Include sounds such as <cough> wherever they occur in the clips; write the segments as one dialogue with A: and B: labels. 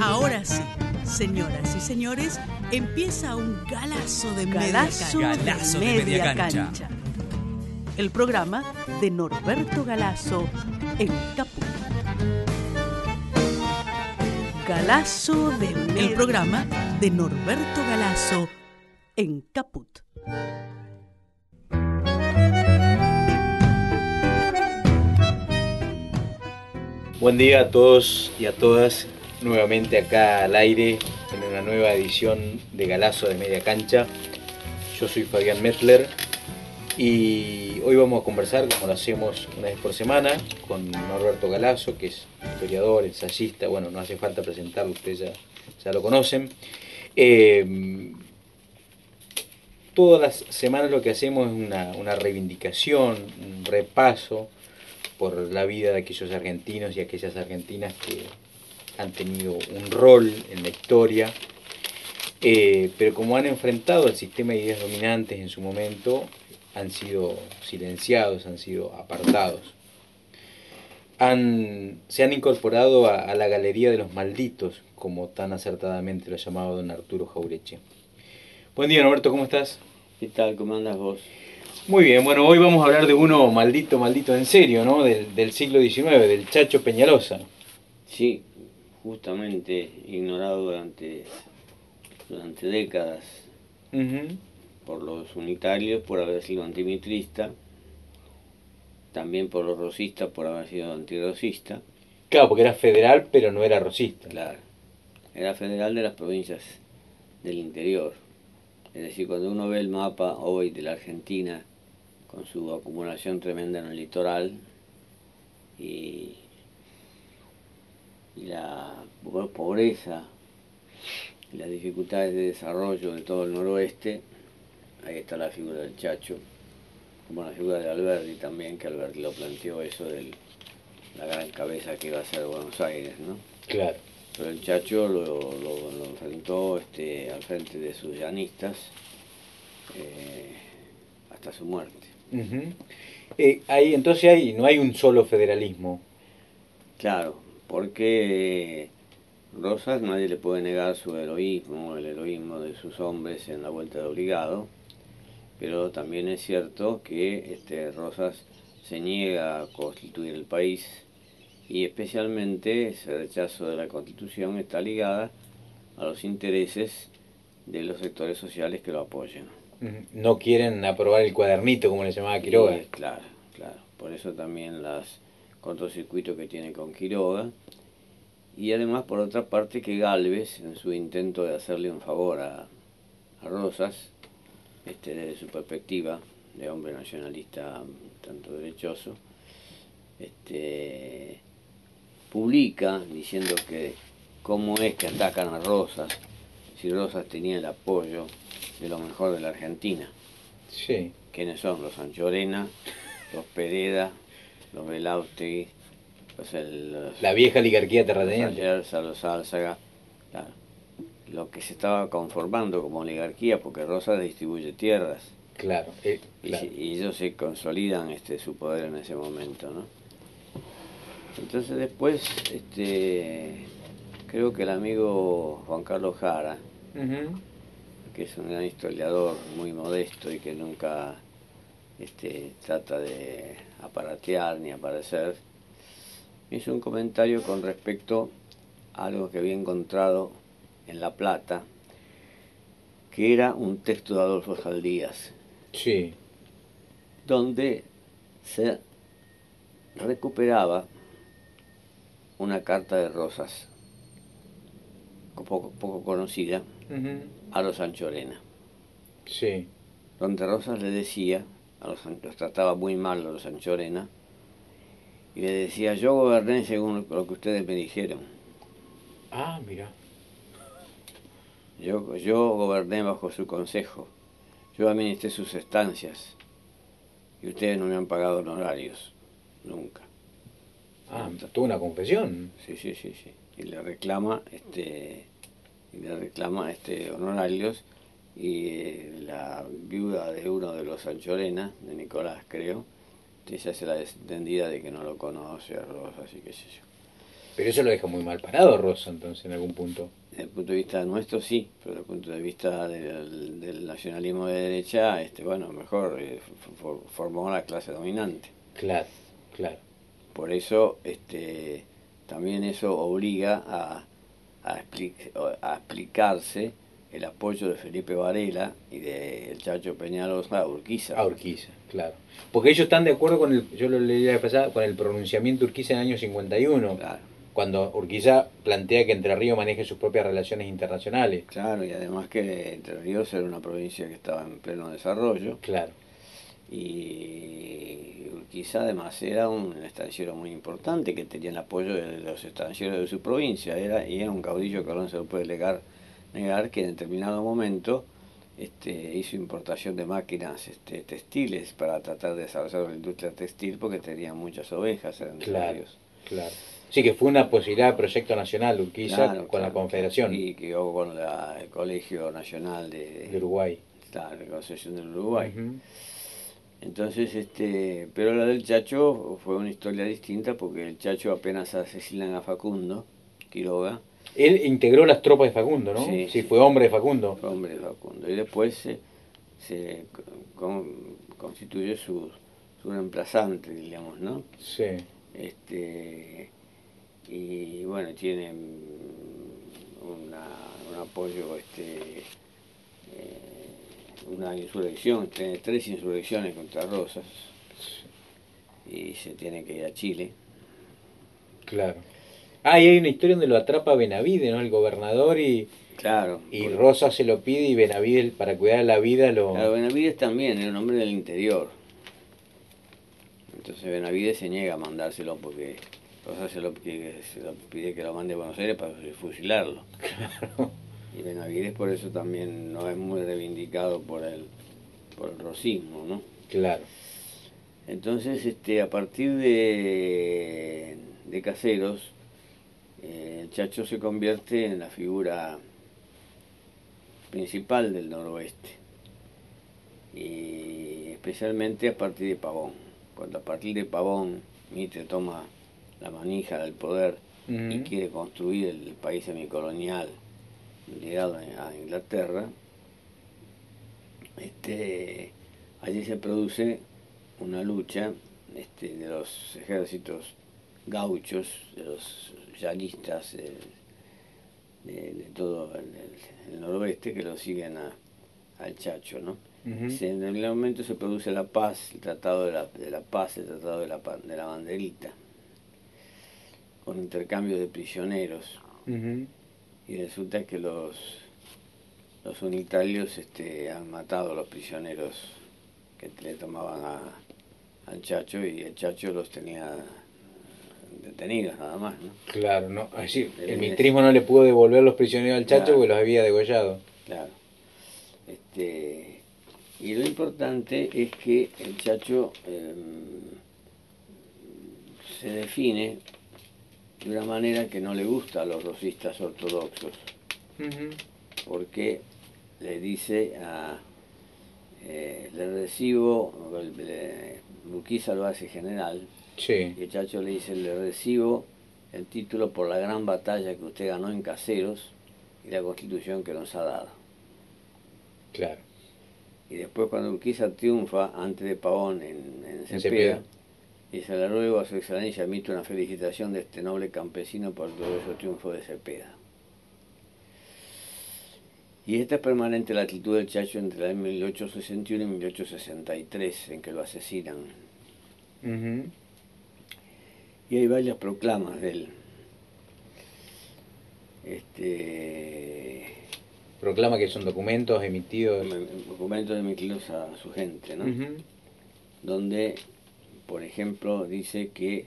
A: Ahora sí, señoras y señores, empieza un galazo de
B: Galazo
A: media
B: de
A: cancha.
C: Galazo de media cancha.
A: El programa de Norberto Galazo en Caput. Galazo de media El programa de Norberto Galazo en Caput.
D: Buen día a todos y a todas, nuevamente acá al aire en una nueva edición de Galazo de Media Cancha. Yo soy Fabián Mettler y hoy vamos a conversar, como lo hacemos una vez por semana, con Norberto Galazo, que es historiador, ensayista, bueno, no hace falta presentarlo, ustedes ya, lo conocen. Eh, todas las semanas lo que hacemos es una, una reivindicación, un repaso por la vida de aquellos argentinos y aquellas argentinas que han tenido un rol en la historia, eh, pero como han enfrentado el sistema de ideas dominantes en su momento, han sido silenciados, han sido apartados. Han, se han incorporado a, a la galería de los malditos, como tan acertadamente lo ha llamado don Arturo Jaureche. Buen día, Norberto, ¿cómo estás?
E: ¿Qué tal? ¿Cómo andas vos?
D: Muy bien, bueno, hoy vamos a hablar de uno maldito, maldito en serio, ¿no? Del, del siglo XIX, del Chacho Peñalosa.
E: Sí, justamente ignorado durante, durante décadas por los unitarios por haber sido antimitrista, también por los rosistas por haber sido antirrosista.
D: Claro, porque era federal, pero no era rosista.
E: Claro, era federal de las provincias del interior. Es decir, cuando uno ve el mapa hoy de la Argentina con su acumulación tremenda en el litoral y, y la po- pobreza y las dificultades de desarrollo de todo el noroeste, ahí está la figura del Chacho, como la figura de Alberti también, que Alberti lo planteó eso de la gran cabeza que iba a ser Buenos Aires, ¿no?
D: Claro.
E: Pero el Chacho lo, lo- lo enfrentó este, al frente de sus llanistas eh, hasta su muerte.
D: Eh, ahí, entonces ahí no hay un solo federalismo.
E: Claro, porque Rosas nadie le puede negar su heroísmo, el heroísmo de sus hombres en la vuelta de obligado, pero también es cierto que este, Rosas se niega a constituir el país y especialmente ese rechazo de la constitución está ligada a los intereses de los sectores sociales que lo apoyan.
D: No quieren aprobar el cuadernito, como le llamaba Quiroga.
E: Y, claro, claro. Por eso también las cortocircuitos que tiene con Quiroga. Y además, por otra parte, que Galvez, en su intento de hacerle un favor a, a Rosas, este, desde su perspectiva de hombre nacionalista tanto derechoso, este, publica diciendo que cómo es que atacan a Rosas si Rosas tenía el apoyo de lo mejor de la Argentina.
D: Sí.
E: ¿Quiénes son? Los Anchorena, los Pereda, los, el- los,
D: La vieja oligarquía terrateniente.
E: Los Álzaga, claro. Lo que se estaba conformando como oligarquía, porque Rosas distribuye tierras
D: Claro. eh,
E: y,
D: claro.
E: y ellos se consolidan este, su poder en ese momento, ¿no? Entonces después, este, creo que el amigo Juan Carlos Jara, que es un gran historiador muy modesto y que nunca este, trata de aparatear ni aparecer, me hizo un comentario con respecto a algo que había encontrado en La Plata, que era un texto de Adolfo Saldías,
D: Sí.
E: donde se recuperaba una carta de Rosas, poco, poco conocida, a los Anchorena.
D: Sí.
E: donde Rosas le decía, a los, los trataba muy mal a los Anchorena, y le decía, yo goberné según lo que ustedes me dijeron,
D: Ah, mira.
E: yo, yo goberné bajo su consejo, yo administré sus estancias, y ustedes no me han pagado honorarios, nunca.
D: Ah, tuvo una confesión.
E: Sí, sí, sí, sí. Y le reclama, este, y le reclama este honorarios, y eh, la viuda de uno de los Anchorena, de Nicolás creo, que se la desentendida de que no lo conoce a Rosas y qué sé yo.
D: Pero eso lo deja muy mal parado Rosa, entonces, en algún punto.
E: Desde el punto de vista nuestro, sí, pero desde el punto de vista del, nacionalismo de derecha, este bueno, mejor, eh, formó la clase dominante.
D: Claro, claro.
E: Por eso, este también eso obliga a, a, explicarse el apoyo de Felipe Varela y de el Chacho Peñalosa a Urquiza.
D: A Urquiza, claro. Porque ellos están de acuerdo con el, yo lo leí la pasada, con el pronunciamiento Urquiza en el año 51. Claro. Cuando Urquiza plantea que Entre Ríos maneje sus propias relaciones internacionales.
E: Claro, y además que Entre Ríos era una provincia que estaba en pleno desarrollo.
D: Claro.
E: Y quizá además era un extranjero muy importante que tenía el apoyo de los extranjeros de su provincia era y era un caudillo que no se lo puede negar, negar que en determinado momento este, hizo importación de máquinas este, textiles para tratar de desarrollar la industria textil porque tenía muchas ovejas en
D: claro, claro. Sí, que fue una posibilidad de proyecto nacional Urquiza con la Confederación.
E: Y que con el Colegio Nacional de,
D: Uruguay.
E: Claro, la Asociación del Uruguay. Entonces, este, pero la del Chacho fue una historia distinta porque el Chacho apenas asesinan a Facundo, Quiroga.
D: Él integró las tropas de Facundo, ¿no?
E: Sí,
D: sí, fue hombre de Facundo.
E: Fue hombre de Facundo. Y después se, se constituye su, su reemplazante, digamos, ¿no?
D: Sí.
E: Este, y bueno, tiene una, un apoyo este, eh, una insurrección, tiene tres insurrecciones contra Rosas y se tiene que ir a Chile.
D: Claro. Ah, y hay una historia donde lo atrapa Benavide, ¿no? El gobernador y...
E: Claro.
D: Y Rosas se lo pide y Benavides, para cuidar la vida, lo...
E: Claro, Benavides también, el hombre del interior. Entonces Benavides se niega a mandárselo porque Rosas se lo, pide, se lo pide que lo mande a Buenos Aires para fusilarlo. <laughs> Claro. Y Benavides por eso también no es muy reivindicado por el, por el rosismo, ¿no?
D: Claro.
E: Entonces, este, a partir de, de Caseros, eh, el Chacho se convierte en la figura principal del noroeste. Y especialmente a partir de Pavón. Cuando a partir de Pavón Mitre toma la manija del poder y quiere construir el país semicolonial llegado a Inglaterra, este, allí se produce una lucha este, de los ejércitos gauchos, de los llanistas de, todo el, noroeste que lo siguen al Chacho. ¿no? en el momento se produce la paz, el Tratado de la, de la Paz, el Tratado de la, de la Banderita, con intercambio de prisioneros y resulta que los, los unitarios este, han matado a los prisioneros que le tomaban a, al Chacho y el Chacho los tenía detenidos nada más. ¿no?
D: Claro, no, así, el militarismo no le pudo devolver los prisioneros al Chacho porque los había degollado.
E: Claro. Este, y lo importante es que el Chacho em, se define de una manera que no le gusta a los rosistas ortodoxos, porque le dice a, eh, le recibo, Luquiza lo hace general, y el Chacho le dice, le recibo el título por la gran batalla que usted ganó en Caseros y la constitución que nos ha dado.
D: Claro.
E: Y después cuando Urquiza triunfa antes de Pavón en, en Cepeda, y se le ruego a su excelencia emite una felicitación de este noble campesino por el glorioso triunfo de Cepeda. Y esta es permanente la actitud del Chacho entre 1861 y 1863, en que lo asesinan. Y hay varias proclamas de él. Este,
D: Proclama que son documentos emitidos.
E: Documentos emitidos a su gente, ¿no? Donde por ejemplo, dice que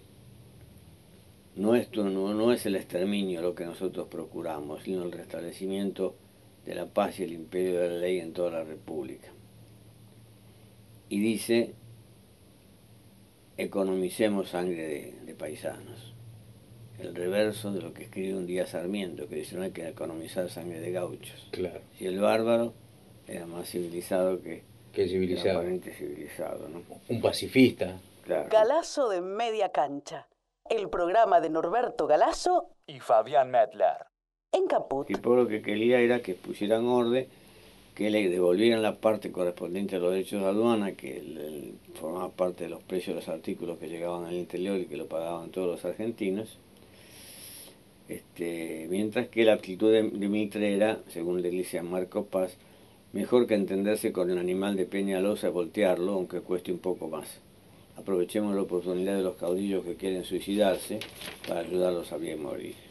E: nuestro no, no es el exterminio lo que nosotros procuramos, sino el restablecimiento de la paz y el imperio de la ley en toda la República. Y dice, economicemos sangre de, paisanos. El reverso de lo que escribe un día Sarmiento, que dice no hay que economizar sangre de gauchos.
D: Claro.
E: Si el bárbaro era más civilizado que,
D: que civilizado.
E: civilizado ¿no?
D: Un pacifista.
A: Galazo de media cancha. El programa de Norberto Galazo
B: y Fabián Medler.
A: En Caput.
E: Y por lo que quería era que pusieran orden, que le devolvieran la parte correspondiente a los derechos de aduana, que formaba parte de los precios de los artículos que llegaban al interior y que lo pagaban todos los argentinos. Este, mientras que la actitud de, de Mitre era, según le dice a Marco Paz, mejor que entenderse con un animal de Peñalosa y voltearlo, aunque cueste un poco más. Aprovechemos la oportunidad de los caudillos que quieren suicidarse para ayudarlos a bien morir.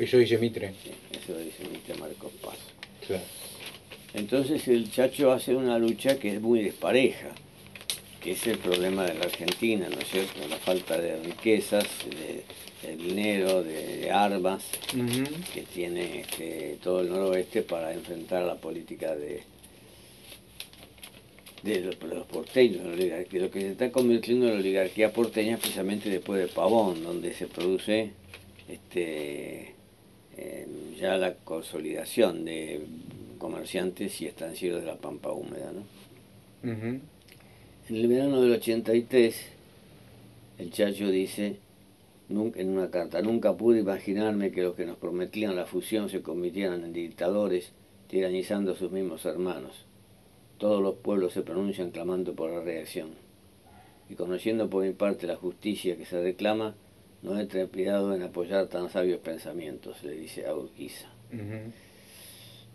D: Eso dice Mitre.
E: Eso dice Mitre Marcos Paz. Entonces el Chacho hace una lucha que es muy despareja, que es el problema de la Argentina, ¿no es cierto? La falta de riquezas, de, dinero, de, armas que tiene este, todo el noroeste para enfrentar la política de, de los, porteños, de lo que se está convirtiendo en la oligarquía porteña precisamente después de Pavón, donde se produce este, ya la consolidación de comerciantes y estancieros de la pampa húmeda. ¿no? En el verano del 83, el Chacho dice en una carta, nunca pude imaginarme que los que nos prometían la fusión se convirtieran en dictadores, tiranizando a sus mismos hermanos todos los pueblos se pronuncian clamando por la reacción. Y conociendo por mi parte la justicia que se reclama, no he trepidado en apoyar tan sabios pensamientos, le dice a Urquiza.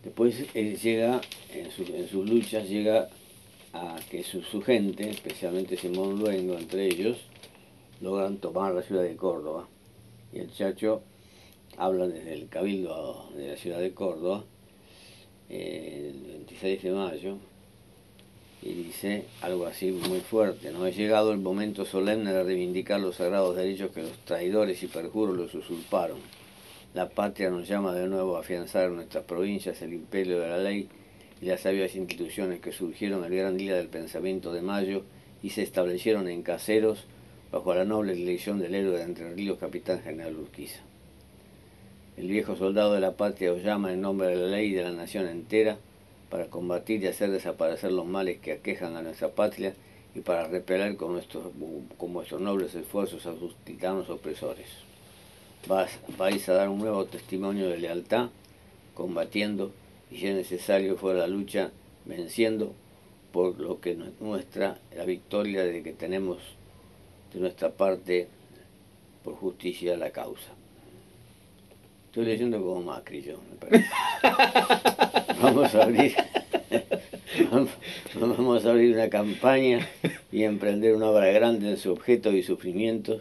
E: Después él llega, en, sus luchas, llega a que su, gente, especialmente Simón Luengo, entre ellos, logran tomar la ciudad de Córdoba. Y el Chacho habla desde el cabildo de la ciudad de Córdoba, eh, el 26 de mayo, y dice algo así muy fuerte, ¿no? Ha llegado el momento solemne de reivindicar los sagrados derechos que los traidores y perjuros los usurparon. La patria nos llama de nuevo a afianzar nuestras provincias el imperio de la ley y las sabias instituciones que surgieron el gran día del pensamiento de mayo y se establecieron en caseros bajo la noble elección del héroe de Entre Ríos, capitán general Urquiza. El viejo soldado de la patria os llama en nombre de la ley y de la nación entera para combatir y hacer desaparecer los males que aquejan a nuestra patria y para repeler con, nuestros, con vuestros nobles esfuerzos a sus titanos opresores. vais a dar un nuevo testimonio de lealtad, combatiendo y si es necesario fuera la lucha, venciendo por lo que nuestra la victoria de que tenemos de nuestra parte por justicia la causa. Estoy leyendo como Macri yo, me parece. <laughs> <laughs> vamos a abrir <laughs> vamos a abrir una campaña y emprender una obra grande en su objeto y sufrimientos,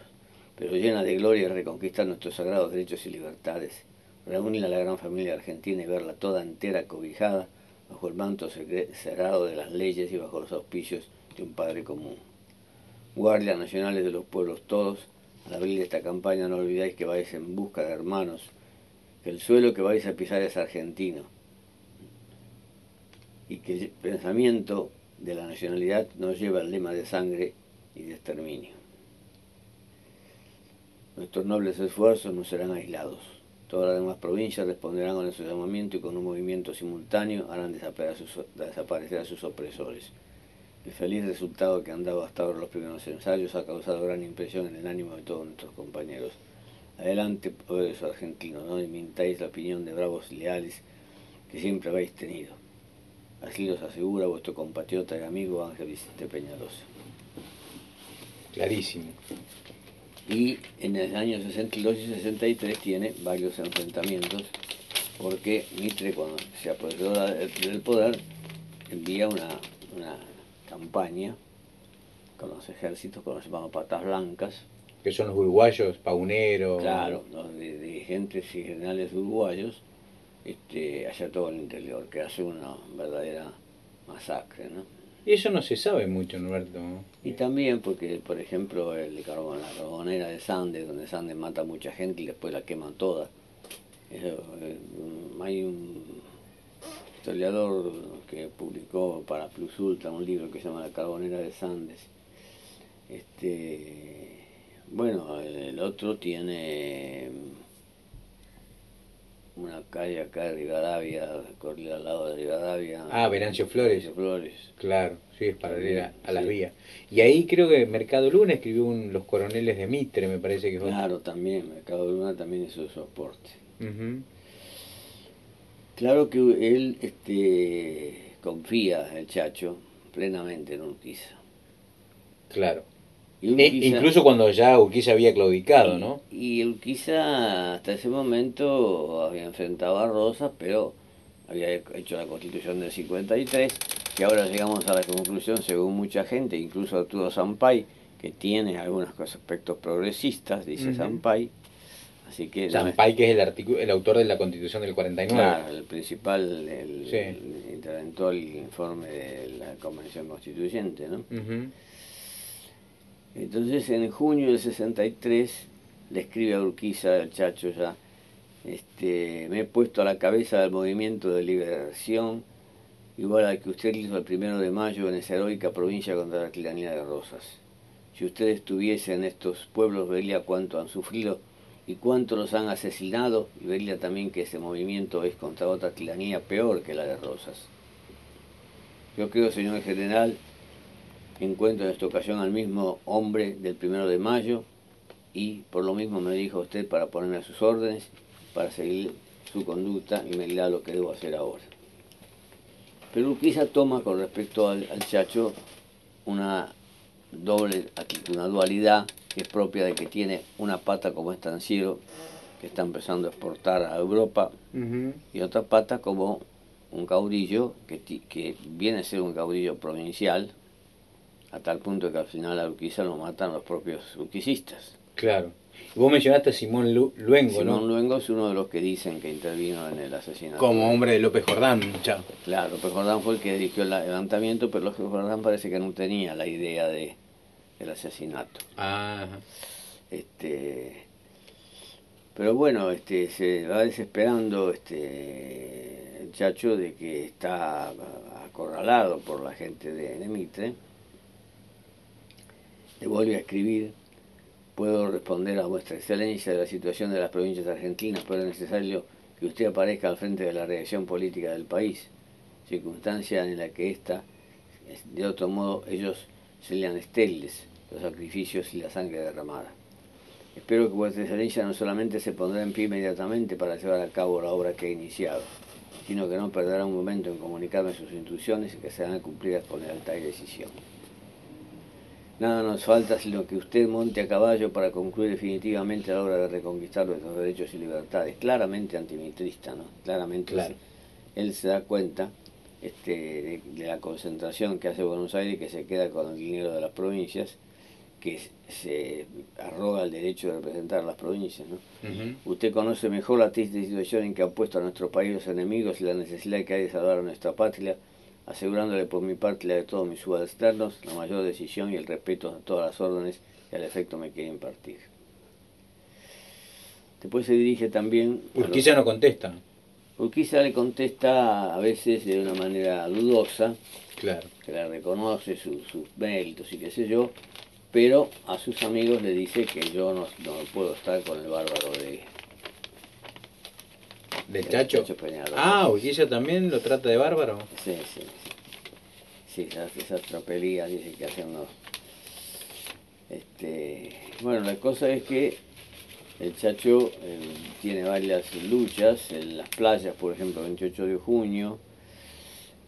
E: pero llena de gloria y reconquistar nuestros sagrados derechos y libertades, reunir a la gran familia argentina y verla toda entera cobijada bajo el manto cerrado de las leyes y bajo los auspicios de un Padre común. Guardias nacionales de los pueblos todos, al abrir esta campaña no olvidáis que vais en busca de hermanos, que el suelo que vais a pisar es argentino y que el pensamiento de la nacionalidad nos lleva al lema de sangre y de exterminio. Nuestros nobles esfuerzos no serán aislados. Todas las demás provincias responderán con su llamamiento y con un movimiento simultáneo harán desaparecer a sus opresores. El feliz resultado que han dado hasta ahora los primeros ensayos ha causado gran impresión en el ánimo de todos nuestros compañeros. Adelante, poderoso argentino, no mintáis la opinión de bravos leales que siempre habéis tenido. Así los asegura vuestro compatriota y amigo Ángel Vicente Peñalosa.
D: Clarísimo.
E: Y en el año 62 y 63 tiene varios enfrentamientos porque Mitre cuando se apoderó del poder envía una, una campaña con los ejércitos, con los llamados patas blancas,
D: que son los uruguayos, pauneros.
E: Claro, los dirigentes y generales uruguayos, este, allá todo el interior, que hace una verdadera masacre, ¿no?
D: Y eso no se sabe mucho, Norberto.
E: Y también porque, por ejemplo, el carbón, la carbonera de Sandes, donde Sandes mata a mucha gente y después la queman toda. Eh, hay un historiador que publicó para Plus Ultra un libro que se llama La carbonera de Sandes. Este, bueno, el otro tiene una calle acá de Rivadavia, corría al lado de Rivadavia.
D: Ah, Venancio Flores.
E: Venancio Flores.
D: Claro, sí, es paralela a las
E: Sí.
D: vías. Y ahí creo que Mercado Luna escribió un Los Coroneles de Mitre, me parece que fue.
E: Claro, también, Mercado Luna también hizo su aporte.
D: Ujú.
E: Claro que él este, confía, el chacho, plenamente en Urquiza.
D: Claro.
E: Y
D: E-
E: Urquiza-
D: incluso cuando ya Urquiza había claudicado, ¿no?
E: Y Urquiza hasta ese momento había enfrentado a Rosas, pero había hecho la constitución del 53, y ahora llegamos a la conclusión, según mucha gente, incluso Arturo Sampay, que tiene algunos aspectos progresistas, dice
D: Ujú.
E: Sampay, así que... no
D: Sampay, que es el, el autor de la Constitución del 49.
E: Claro, el principal, el,
D: Sí.
E: el el informe de la Convención Constituyente, ¿no?
D: Ujú.
E: Entonces, en junio del 63, le escribe a Urquiza, el chacho ya, este, me he puesto a la cabeza del movimiento de liberación, igual al que usted hizo el primero de mayo en esa heroica provincia contra la tiranía de Rosas. Si usted estuviese en estos pueblos, vería cuánto han sufrido y cuánto los han asesinado, y vería también que ese movimiento es contra otra tiranía peor que la de Rosas. Yo creo, señor general, encuentro en esta ocasión al mismo hombre del primero de mayo y por lo mismo me dijo usted para ponerme a sus órdenes, para seguir su conducta y me dirá lo que debo hacer ahora. Pero Urquiza toma con respecto al, al Chacho una doble actitud, una dualidad que es propia de que tiene una pata como estanciero que está empezando a exportar a Europa
D: Ujú.
E: y otra pata como un caudillo que viene a ser un caudillo provincial a tal punto que al final a Urquiza lo matan los propios urquicistas.
D: Claro. Vos mencionaste a Simón Lu- Luengo,
E: Simón
D: ¿no?
E: Luengo es uno de los que dicen que intervino en el asesinato.
D: Como hombre de López Jordán, chao.
E: Claro, López Jordán fue el que dirigió el levantamiento, pero López Jordán parece que no tenía la idea de, del asesinato.
D: Ajá.
E: Este, pero bueno, este, se va desesperando este, el chacho de que está acorralado por la gente de, de Mitre. Le vuelve a escribir, puedo responder a vuestra excelencia de la situación de las provincias argentinas, pero es necesario que usted aparezca al frente de la reacción política del país, circunstancia en la que ésta, de otro modo, ellos serían estériles, los sacrificios y la sangre derramada. Espero que vuestra excelencia no solamente se pondrá en pie inmediatamente para llevar a cabo la obra que he iniciado, sino que no perderá un momento en comunicarme sus instrucciones y que serán cumplidas con lealtad y decisión. Nada nos falta sino que usted monte a caballo para concluir definitivamente la obra de reconquistar nuestros derechos y libertades. Claramente antimitrista, ¿no? Claramente
D: Claro.
E: él se da cuenta este, de, de la concentración que hace Buenos Aires y que se queda con el dinero de las provincias, que se arroga el derecho de representar a las provincias, ¿no? Usted conoce mejor la triste situación en que han puesto a nuestro país los enemigos y la necesidad que hay de salvar a nuestra patria, asegurándole por mi parte la de todos mis subalternos la mayor decisión y el respeto a todas las órdenes que al efecto me quiere impartir. Después se dirige también... a los-
D: Urquiza no contesta.
E: Urquiza le contesta a veces de una manera dudosa,
D: Claro.
E: que le reconoce su- sus méritos y qué sé yo, pero a sus amigos le dice que yo no, no puedo estar con el bárbaro de,
D: ¿Del
E: El
D: Chacho?
E: Chacho Peñarol.
D: Ah, Urquiza también lo trata de bárbaro.
E: Sí, sí, sí. Sí, esas, esas tropelías dice que hacen unos... Este, bueno, la cosa es que el Chacho eh, tiene varias luchas, en las playas, por ejemplo, el 28 de junio,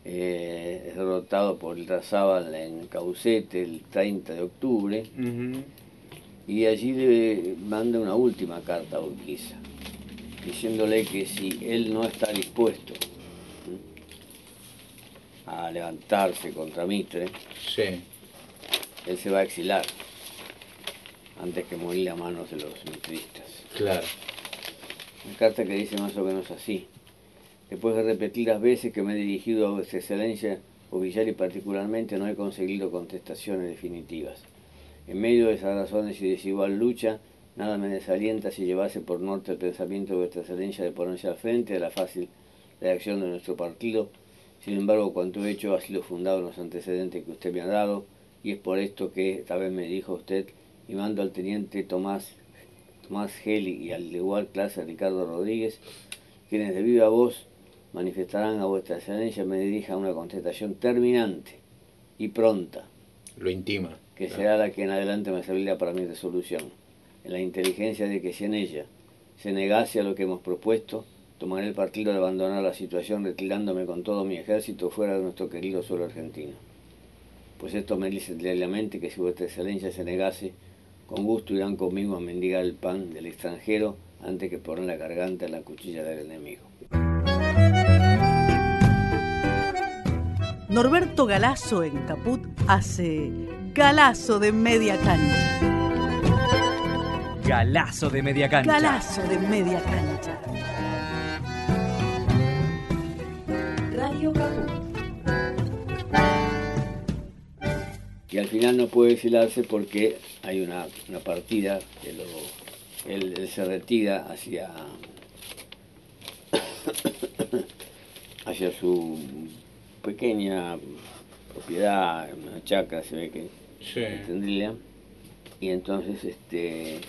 E: eh, es derrotado por el Razábal en Caucete el 30 de octubre, y allí le manda una última carta a Urquiza, diciéndole que si él no está dispuesto a levantarse contra Mitre,
D: Sí.
E: él se va a exilar antes que morir a manos de los mitristas.
D: Claro.
E: Una carta que dice más o menos así. Después de repetidas veces que me he dirigido a vuestra excelencia oficial y particularmente no he conseguido contestaciones definitivas. En medio de esas razones y desigual lucha, nada me desalienta si llevase por norte el pensamiento de vuestra excelencia de ponerse al frente de la fácil reacción de nuestro partido. Sin embargo, cuanto he hecho ha sido fundado en los antecedentes que usted me ha dado y es por esto que esta vez me dijo usted y mando al teniente Tomás, Tomás Geli y al igual clase Ricardo Rodríguez quienes de viva voz manifestarán a vuestra excelencia me dirija una contestación terminante y pronta.
D: Lo intima.
E: Que será la que en adelante me servirá para mi resolución. En la inteligencia de que si en ella se negase a lo que hemos propuesto, tomaré el partido de abandonar la situación retirándome con todo mi ejército fuera de nuestro querido suelo argentino. Pues esto me dice claramente que si vuestra excelencia se negase, con gusto irán conmigo a mendigar el pan del extranjero antes que poner la garganta en la cuchilla del enemigo.
A: Norberto Galazo en Caput hace Galazo de media cancha.
B: Galazo de media cancha.
A: Galazo de media cancha.
C: Radio Caput.
E: Y al final no puede exilarse porque hay una, una partida que lo, él, él se retira hacia <coughs> hacia su pequeña propiedad, una chacra se ve que
D: Sí.
E: tendría, y entonces este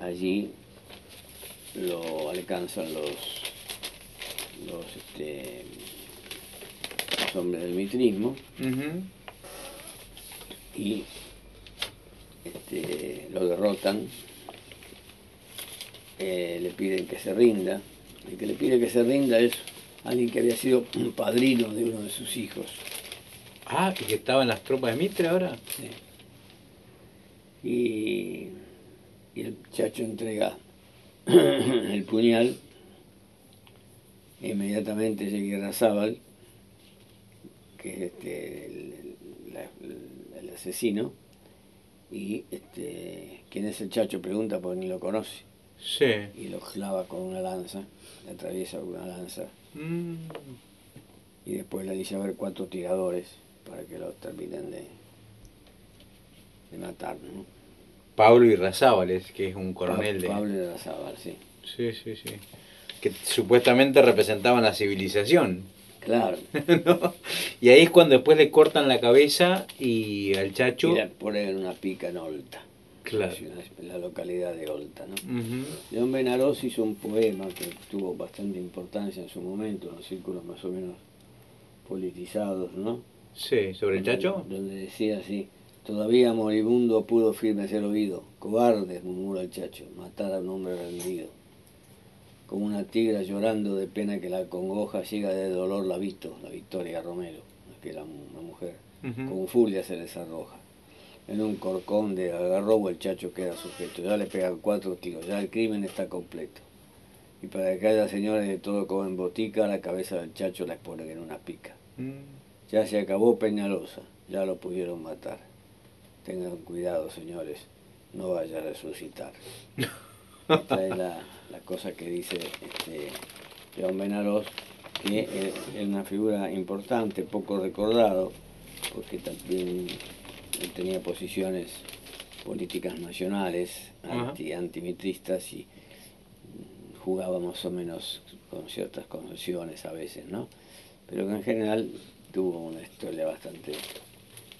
E: allí lo alcanzan los los este los hombres del mitrismo y este, lo derrotan, eh, le piden que se rinda. El que le pide que se rinda es alguien que había sido un padrino de uno de sus hijos.
D: Ah, y que estaban las tropas de Mitre ahora.
E: Y, y el chacho entrega <clears throat> el puñal, inmediatamente llega Rázábal, que es este, el, el- el asesino, y este, quién es el chacho pregunta porque ni lo conoce,
D: Sí.
E: y lo clava con una lanza, le atraviesa con una lanza,
D: Mm.
E: y después le dice a ver cuatro tiradores para que lo terminen de, de matar. ¿no?
D: Pablo Irrazábales, que es un coronel de...
E: Pablo de Rázábal, sí.
D: Sí, sí, sí. Que supuestamente representaban la civilización.
E: Claro. <laughs>
D: ¿no? Y ahí es cuando después le cortan la cabeza y al chacho...
E: Y le ponen una pica en Olta.
D: Claro.
E: En la localidad de Olta, ¿no?
D: Ujú.
E: León Benarós hizo un poema que tuvo bastante importancia en su momento, en los círculos más o menos politizados, ¿no?
D: Sí, sobre el chacho.
E: Donde decía así, todavía moribundo pudo firme ser oído, cobarde, murmura el chacho, matar a un hombre rendido. Como una tigra llorando de pena que la congoja, llega de dolor la visto, la Victoria Romero, que era una mujer, con furia se les arroja. En un corcón de agarrobo el chacho queda sujeto, ya le pegan cuatro tiros, ya el crimen está completo. Y para que haya señores de todo como en botica, la cabeza del chacho la exponen en una pica.
D: Mm.
E: Ya se acabó Peñalosa, ya lo pudieron matar. Tengan cuidado, señores, no vaya a resucitar. <laughs> Esta es la, la cosa que dice este, León Benarós, que es, es una figura importante, poco recordado, porque también él tenía posiciones políticas nacionales, anti, antimitristas y jugaba más o menos con ciertas concesiones a veces, ¿no? Pero que en general tuvo una historia bastante...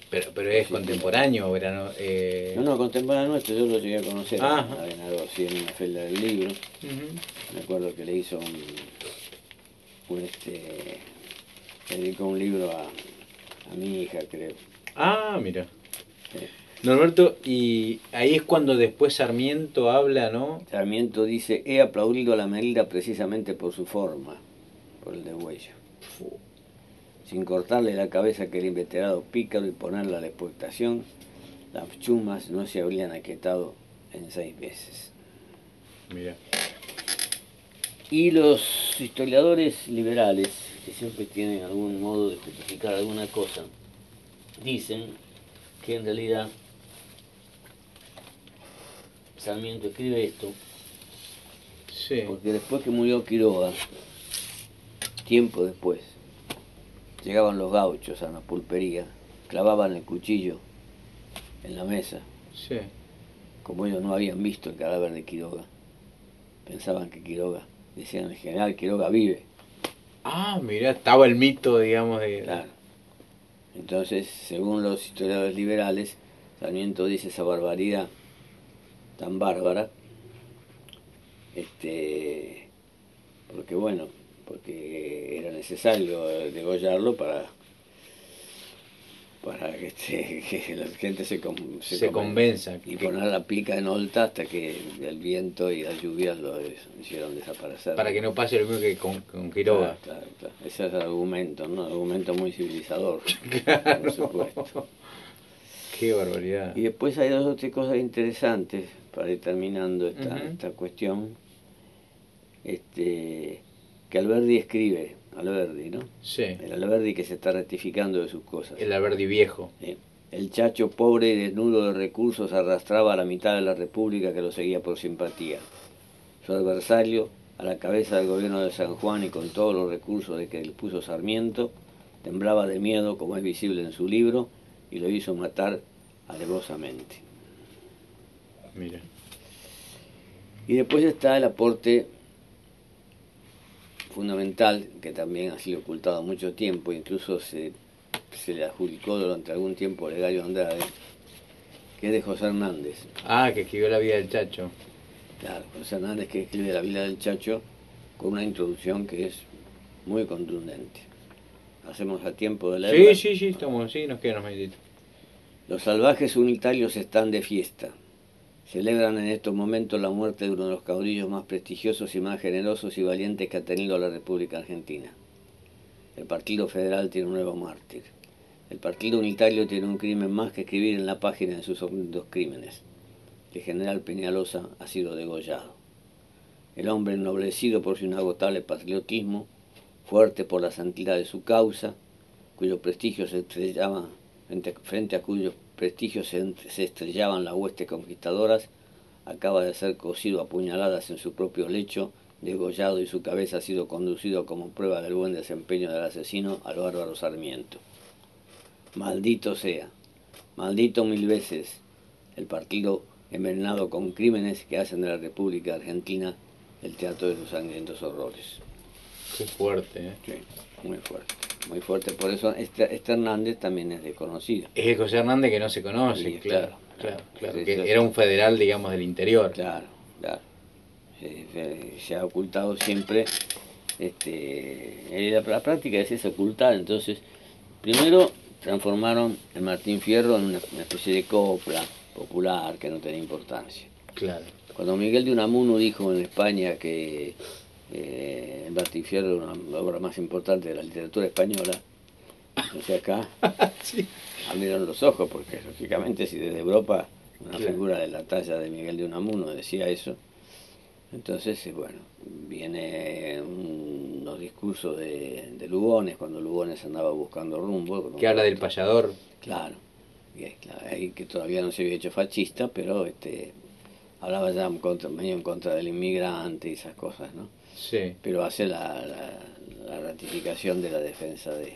D: Pero, pero es contemporáneo, verano. Eh...
E: No, no, contemporáneo nuestro, yo lo llegué a conocer a Benarós, sí, en una feria del libro. Me acuerdo que le hizo un, un, este, le dedicó un libro a, a mi hija, creo.
D: Ah, mira.
E: Sí.
D: Norberto, y ahí es cuando después Sarmiento habla, ¿no?
E: Sarmiento dice, he aplaudido a la medida precisamente por su forma, por el degüello, sin cortarle la cabeza a aquel inveterado pícaro y ponerla a la exportación, las chumas no se habrían aquietado en seis meses.
D: Mira.
E: Y los historiadores liberales, que siempre tienen algún modo de justificar alguna cosa, dicen que en realidad Sarmiento escribe esto
D: Sí.
E: porque después que murió Quiroga, tiempo después, llegaban los gauchos a la pulpería, clavaban el cuchillo en la mesa,
D: Sí.
E: como ellos no habían visto el cadáver de Quiroga, pensaban que Quiroga, decían el general Quiroga vive.
D: Ah, mira, estaba el mito, digamos, de...
E: Claro. Entonces, según los historiadores liberales, Sarmiento dice esa barbaridad tan bárbara, este, porque bueno, porque era necesario degollarlo para para que, este, <laughs> que la gente se, con-
D: Se convenza.
E: y
D: que-
E: poner la pica en olta hasta que el viento y las lluvias lo hicieron desaparecer.
D: para que no pase lo mismo que con, con Quiroga.
E: Claro, claro, claro. Ese es el argumento, ¿no? Argumento muy civilizador, <laughs> por supuesto.
D: Qué barbaridad.
E: Y después hay dos o tres cosas interesantes para ir terminando esta, esta cuestión. Este, que Alberdi escribe, Alberdi, ¿no?
D: Sí,
E: El Alberdi que se está rectificando de sus cosas.
D: el Alberdi viejo.
E: El chacho pobre y desnudo de recursos arrastraba a la mitad de la República que lo seguía por simpatía. Su adversario, a la cabeza del gobierno de San Juan y con todos los recursos de que le puso Sarmiento, temblaba de miedo, como es visible en su libro, y lo hizo matar alevosamente.
D: Mira.
E: Y después está el aporte fundamental, que también ha sido ocultado mucho tiempo, incluso se, se le adjudicó durante algún tiempo a Legario Andrade, que es de José Hernández.
D: Ah, que escribió la vida del Chacho.
E: Claro, José Hernández que escribe La vida del Chacho con una introducción que es muy contundente. Hacemos a tiempo de leerla.
D: Sí, sí, sí, estamos, sí, nos quedan unos minutitos.
E: Los salvajes unitarios están de fiesta. Celebran en estos momentos la muerte de uno de los caudillos más prestigiosos y más generosos y valientes que ha tenido la República Argentina. El Partido Federal tiene un nuevo mártir. El Partido Unitario tiene un crimen más que escribir en la página de sus dos crímenes. El general Peñalosa ha sido degollado. El hombre ennoblecido por su inagotable patriotismo, fuerte por la santidad de su causa, cuyo prestigio se estrellaba, frente, frente a cuyo prestigio se, ent- se estrellaban las huestes conquistadoras, acaba de ser cosido a puñaladas en su propio lecho, degollado y su cabeza ha sido conducido como prueba del buen desempeño del asesino al bárbaro Sarmiento. Maldito sea, maldito mil veces el partido envenenado con crímenes que hacen de la República Argentina el teatro de sus sangrientos horrores.
D: Qué fuerte, ¿eh?
E: Sí, muy fuerte, muy fuerte. Por eso este, este Hernández también es desconocido.
D: Es José Hernández que no se conoce,
E: Sí,
D: claro,
E: claro,
D: claro,
E: claro.
D: claro,
E: Sí,
D: que
E: sí.
D: era un federal, digamos, del interior.
E: Claro, claro. Se, ha ocultado siempre. Este, eh, la, la práctica es esa, ocultar. Entonces, primero transformaron el Martín Fierro en una, una especie de copla popular que no tenía importancia.
D: Claro.
E: Cuando Miguel de Unamuno dijo en España que eh, era una obra más importante de la literatura española, entonces acá <laughs>
D: Sí.
E: abrieron los ojos, porque lógicamente si desde Europa una
D: Claro.
E: figura de la talla de Miguel de Unamuno decía eso, entonces eh, bueno, viene un- unos discursos de, de Lugones, cuando Lugones andaba buscando rumbo.
D: Que habla del payador.
E: Claro, y es claro, ahí que todavía no se había hecho fascista, pero este hablaba ya en contra, medio en contra del inmigrante y esas cosas, ¿no?
D: Sí.
E: pero hace la, la, la ratificación de la defensa de,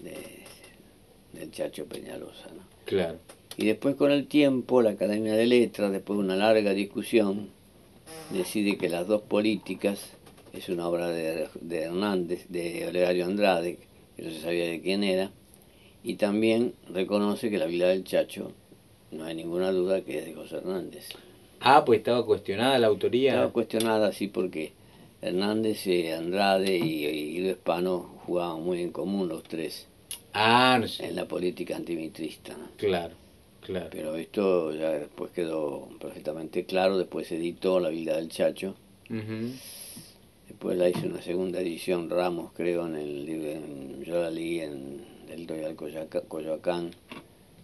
E: de- del Chacho Peñalosa. ¿no?
D: Claro.
E: Y después con el tiempo la Academia de Letras, después de una larga discusión, decide que las dos políticas es una obra de, de Hernández, de Olegario Andrade, que no se sabía de quién era, y también reconoce que la vida del Chacho, no hay ninguna duda que es de José Hernández.
D: Ah, pues estaba cuestionada la autoría.
E: Estaba cuestionada así porque Hernández, eh, Andrade y, y Guido Hispano jugaban muy en común los tres
D: Ah, no sé.
E: en la política antimitrista. ¿no?
D: Claro, claro.
E: Pero esto ya después quedó perfectamente claro, después se editó La vida del Chacho, después la hizo una segunda edición Ramos, creo, en el libro, en- yo la leí en el Royal Coyoacán, Coyoacán,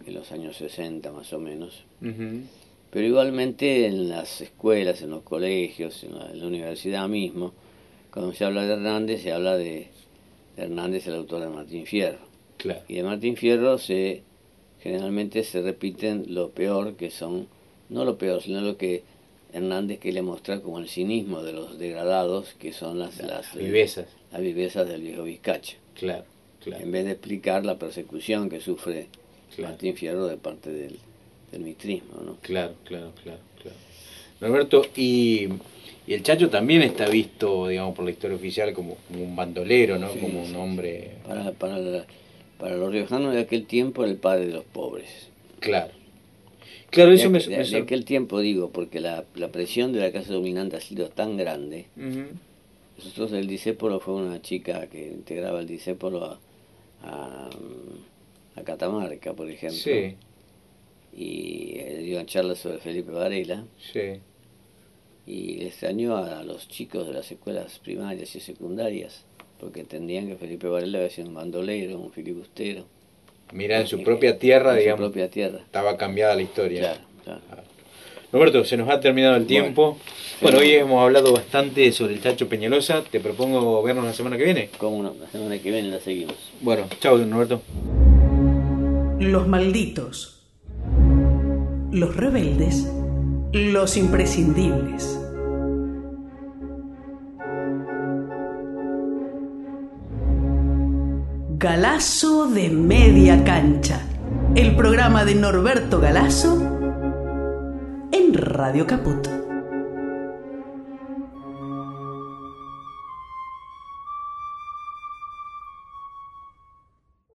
E: en los años 60 más o menos. Pero igualmente en las escuelas, en los colegios, en la, en la universidad mismo, cuando se habla de Hernández, se habla de, de Hernández, el autor de Martín Fierro.
D: Claro.
E: Y de Martín Fierro se generalmente se repiten lo peor, que son, no lo peor, sino lo que Hernández quiere mostrar como el cinismo de los degradados, que son las, las,
D: Vivezas.
E: las vivezas del viejo Vizcacha.
D: Claro, claro.
E: En vez de explicar la persecución que sufre
D: Claro.
E: Martín Fierro de parte del, del mitrismo, ¿no?
D: Claro, claro, claro, claro. Roberto, y, y el Chacho también está visto, digamos, por la historia oficial como, como un bandolero, ¿no?
E: Sí,
D: como un hombre...
E: Para, para, la- para los riojanos de aquel tiempo era el padre de los pobres.
D: Claro. Claro, eso
E: de,
D: me...
E: de-
D: me
E: de aquel tiempo digo, porque la, la presión de la clase dominante ha sido tan grande
D: Ujú.
E: Nosotros el Disépolo fue una chica que integraba el Disépolo a, a, a Catamarca, por ejemplo.
D: Sí,
E: Y eh, dio charlas sobre Felipe Varela.
D: sí.
E: y le extrañó a los chicos de las escuelas primarias y secundarias, porque entendían que Felipe Varela había sido un bandolero, un filibustero.
D: Mira, en su propia tierra,
E: en
D: digamos,
E: su propia tierra.
D: estaba cambiada la historia.
E: Claro, claro.
D: Roberto, se nos ha terminado el tiempo. Bueno, hoy hemos hablado bastante sobre el Chacho Peñalosa. Te propongo vernos la semana que viene.
E: Como no, la semana que viene la seguimos.
D: Bueno, chao, Roberto.
A: Los malditos. Los rebeldes. Los imprescindibles. Galazo de media cancha. El programa de Norberto Galazo en Radio Caput.